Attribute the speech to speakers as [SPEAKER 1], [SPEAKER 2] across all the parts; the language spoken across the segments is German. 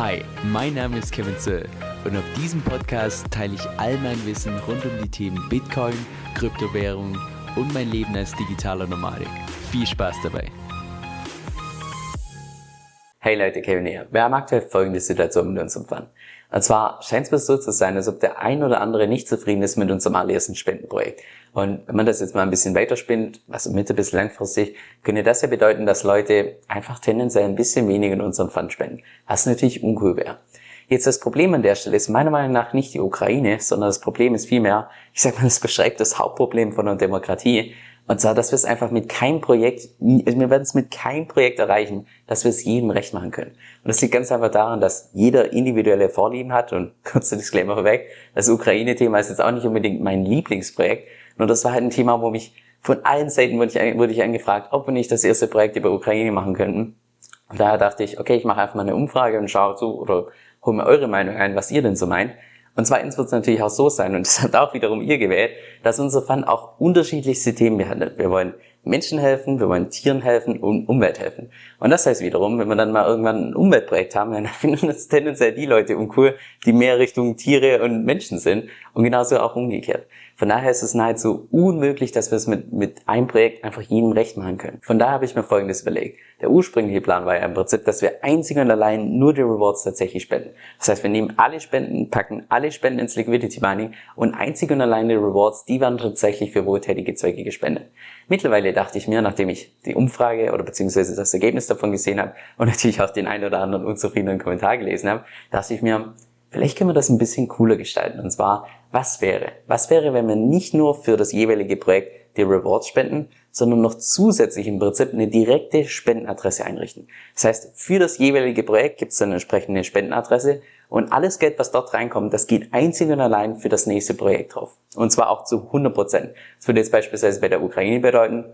[SPEAKER 1] Hi, mein Name ist Kevin Zöll und auf diesem Podcast teile ich all mein Wissen rund um die Themen Bitcoin, Kryptowährung und mein Leben als digitaler Nomade. Viel Spaß dabei!
[SPEAKER 2] Hey Leute, Kevin hier. Wir haben aktuell folgende Situation mit unserem Fund. Und zwar scheint es mir so zu sein, als ob der ein oder andere nicht zufrieden ist mit unserem allerersten Spendenprojekt. Und wenn man das jetzt mal ein bisschen weiterspinnt, also mittel- bis langfristig, könnte das ja bedeuten, dass Leute einfach tendenziell ein bisschen weniger in unseren Fund spenden. Was natürlich uncool wäre. Jetzt das Problem an der Stelle ist meiner Meinung nach nicht die Ukraine, sondern das Problem ist vielmehr, ich sag mal, das beschreibt das Hauptproblem von der Demokratie. Und zwar, dass wir es einfach mit keinem Projekt, wir werden es mit keinem Projekt erreichen, dass wir es jedem recht machen können. Und das liegt ganz einfach daran, dass jeder individuelle Vorlieben hat und kurzer Disclaimer vorweg, das Ukraine-Thema ist jetzt auch nicht unbedingt mein Lieblingsprojekt, nur das war halt ein Thema, wo mich von allen Seiten wurde ich, wurde ich angefragt, ob wir nicht das erste Projekt über Ukraine machen könnten. Und daher dachte ich, okay, ich mache einfach mal eine Umfrage und schaue zu oder hole mir eure Meinung ein, was ihr denn so meint. Und zweitens wird es natürlich auch so sein, und das hat auch wiederum ihr gewählt, dass unser Fund auch unterschiedlichste Themen behandelt. Wir wollen Menschen helfen, wir wollen Tieren helfen und Umwelt helfen. Und das heißt wiederum, wenn wir dann mal irgendwann ein Umweltprojekt haben, dann finden das tendenziell die Leute uncool, die mehr Richtung Tiere und Menschen sind und genauso auch umgekehrt. Von daher ist es nahezu unmöglich, dass wir es mit, mit einem Projekt einfach jedem recht machen können. Von daher habe ich mir Folgendes überlegt. Der ursprüngliche Plan war ja im Prinzip, dass wir einzig und allein nur die Rewards tatsächlich spenden. Das heißt, wir nehmen alle Spenden, packen alle Spenden ins Liquidity Mining und einzig und allein die Rewards, die werden tatsächlich für wohltätige Zwecke gespendet. Mittlerweile dachte ich mir, nachdem ich die Umfrage oder beziehungsweise das Ergebnis davon gesehen habe und natürlich auch den einen oder anderen unzufriedenen Kommentar gelesen habe, dachte ich mir, Vielleicht können wir das ein bisschen cooler gestalten. Und zwar, was wäre? Was wäre, wenn wir nicht nur für das jeweilige Projekt die Rewards spenden, sondern noch zusätzlich im Prinzip eine direkte Spendenadresse einrichten. Das heißt, für das jeweilige Projekt gibt es dann eine entsprechende Spendenadresse und alles Geld, was dort reinkommt, das geht einzig und allein für das nächste Projekt drauf. Und zwar auch zu 100 Prozent. Das würde jetzt beispielsweise bei der Ukraine bedeuten,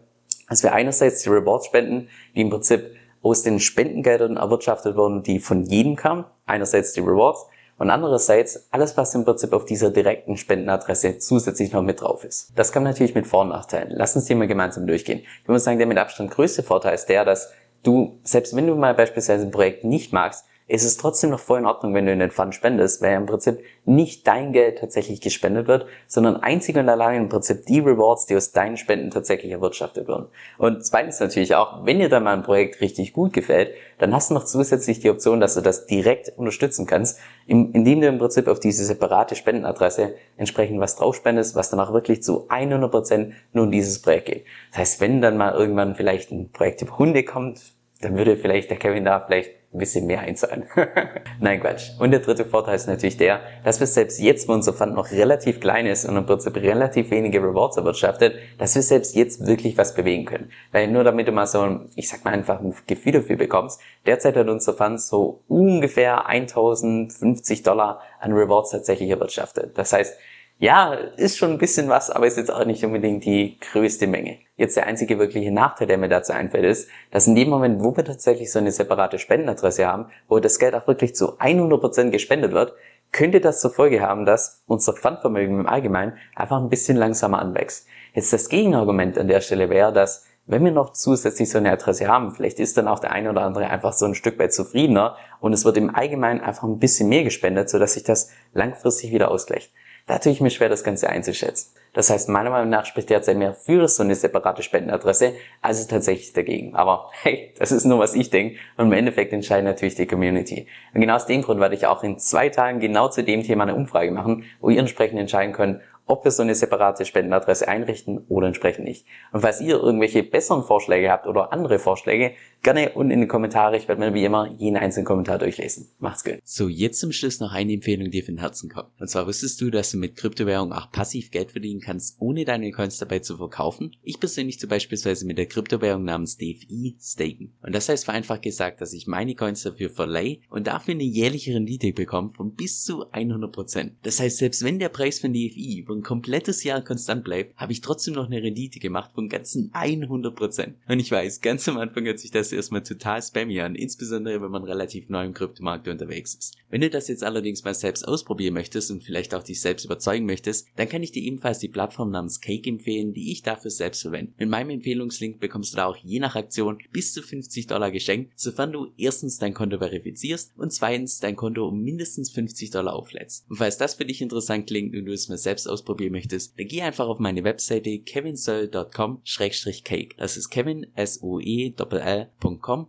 [SPEAKER 2] dass wir einerseits die Rewards spenden, die im Prinzip aus den Spendengeldern erwirtschaftet wurden, die von jedem kamen. Einerseits die Rewards und andererseits alles, was im Prinzip auf dieser direkten Spendenadresse zusätzlich noch mit drauf ist. Das kann natürlich mit Vor- und Nachteilen. Lass uns die mal gemeinsam durchgehen. Ich muss sagen, der mit Abstand größte Vorteil ist der, dass du, selbst wenn du mal beispielsweise ein Projekt nicht magst, ist es trotzdem noch voll in Ordnung, wenn du in den Fund spendest, weil im Prinzip nicht dein Geld tatsächlich gespendet wird, sondern einzig und allein im Prinzip die Rewards, die aus deinen Spenden tatsächlich erwirtschaftet werden. Und zweitens natürlich auch, wenn dir dann mal ein Projekt richtig gut gefällt, dann hast du noch zusätzlich die Option, dass du das direkt unterstützen kannst, indem du im Prinzip auf diese separate Spendenadresse entsprechend was drauf spendest, was dann auch wirklich zu 100% nur in dieses Projekt geht. Das heißt, wenn dann mal irgendwann vielleicht ein Projekt über Hunde kommt, dann würde vielleicht der Kevin da vielleicht ein bisschen mehr einzahlen. Nein, Quatsch. Und der dritte Vorteil ist natürlich der, dass wir selbst jetzt, wo unser Fund noch relativ klein ist und im Prinzip relativ wenige Rewards erwirtschaftet, dass wir selbst jetzt wirklich was bewegen können. Weil nur damit du mal so, ich sag mal einfach ein Gefühl dafür bekommst, derzeit hat unser Fund so ungefähr 1050 Dollar an Rewards tatsächlich erwirtschaftet. Das heißt, ja, ist schon ein bisschen was, aber ist jetzt auch nicht unbedingt die größte Menge. Jetzt der einzige wirkliche Nachteil, der mir dazu einfällt, ist, dass in dem Moment, wo wir tatsächlich so eine separate Spendenadresse haben, wo das Geld auch wirklich zu 100% gespendet wird, könnte das zur Folge haben, dass unser Pfandvermögen im Allgemeinen einfach ein bisschen langsamer anwächst. Jetzt das Gegenargument an der Stelle wäre, dass wenn wir noch zusätzlich so eine Adresse haben, vielleicht ist dann auch der eine oder andere einfach so ein Stück weit zufriedener und es wird im Allgemeinen einfach ein bisschen mehr gespendet, sodass sich das langfristig wieder ausgleicht. Da tue ich mir schwer, das Ganze einzuschätzen. Das heißt, meiner Meinung nach spricht derzeit mehr für so eine separate Spendenadresse, als es tatsächlich dagegen. Aber hey, das ist nur, was ich denke. Und im Endeffekt entscheidet natürlich die Community. Und genau aus dem Grund werde ich auch in zwei Tagen genau zu dem Thema eine Umfrage machen, wo ihr entsprechend entscheiden könnt, ob wir so eine separate Spendenadresse einrichten oder entsprechend nicht. Und falls ihr irgendwelche besseren Vorschläge habt oder andere Vorschläge, gerne unten in die Kommentare. Ich werde mir wie immer jeden einzelnen Kommentar durchlesen. Macht's gut.
[SPEAKER 1] So, jetzt zum Schluss noch eine Empfehlung, die von Herzen kommt. Und zwar wusstest du, dass du mit Kryptowährung auch passiv Geld verdienen kannst, ohne deine Coins dabei zu verkaufen? Ich persönlich zum beispielsweise mit der Kryptowährung namens DFI staken. Und das heißt vereinfacht gesagt, dass ich meine Coins dafür verleihe und dafür eine jährliche Rendite bekomme von bis zu 100%. Das heißt, selbst wenn der Preis von DFI über ein komplettes Jahr konstant bleibt, habe ich trotzdem noch eine Rendite gemacht von ganzen 100%. Und ich weiß, ganz am Anfang hört sich das erstmal total spammy an, insbesondere wenn man relativ neu im Kryptomarkt unterwegs ist. Wenn du das jetzt allerdings mal selbst ausprobieren möchtest und vielleicht auch dich selbst überzeugen möchtest, dann kann ich dir ebenfalls die Plattform namens Cake empfehlen, die ich dafür selbst verwende. Mit meinem Empfehlungslink bekommst du da auch je nach Aktion bis zu 50 Dollar geschenkt, sofern du erstens dein Konto verifizierst und zweitens dein Konto um mindestens 50 Dollar auflädst. Und falls das für dich interessant klingt und du es mal selbst ausprobieren möchtest, dann geh einfach auf meine Webseite kevinsoe.com-cake. Das ist kevin, s o e l.com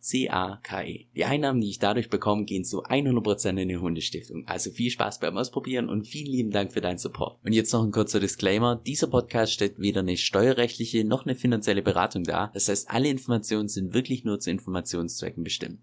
[SPEAKER 1] C-A-K-E. Die Einnahmen, die ich dadurch bekomme, gehen zu 100% in die Hundestiftung. Also viel Spaß beim Ausprobieren und vielen lieben Dank für deinen Support. Und jetzt noch ein kurzer Disclaimer. Dieser Podcast stellt weder eine steuerrechtliche noch eine finanzielle Beratung dar. Das heißt, alle Informationen sind wirklich nur zu Informationszwecken bestimmt.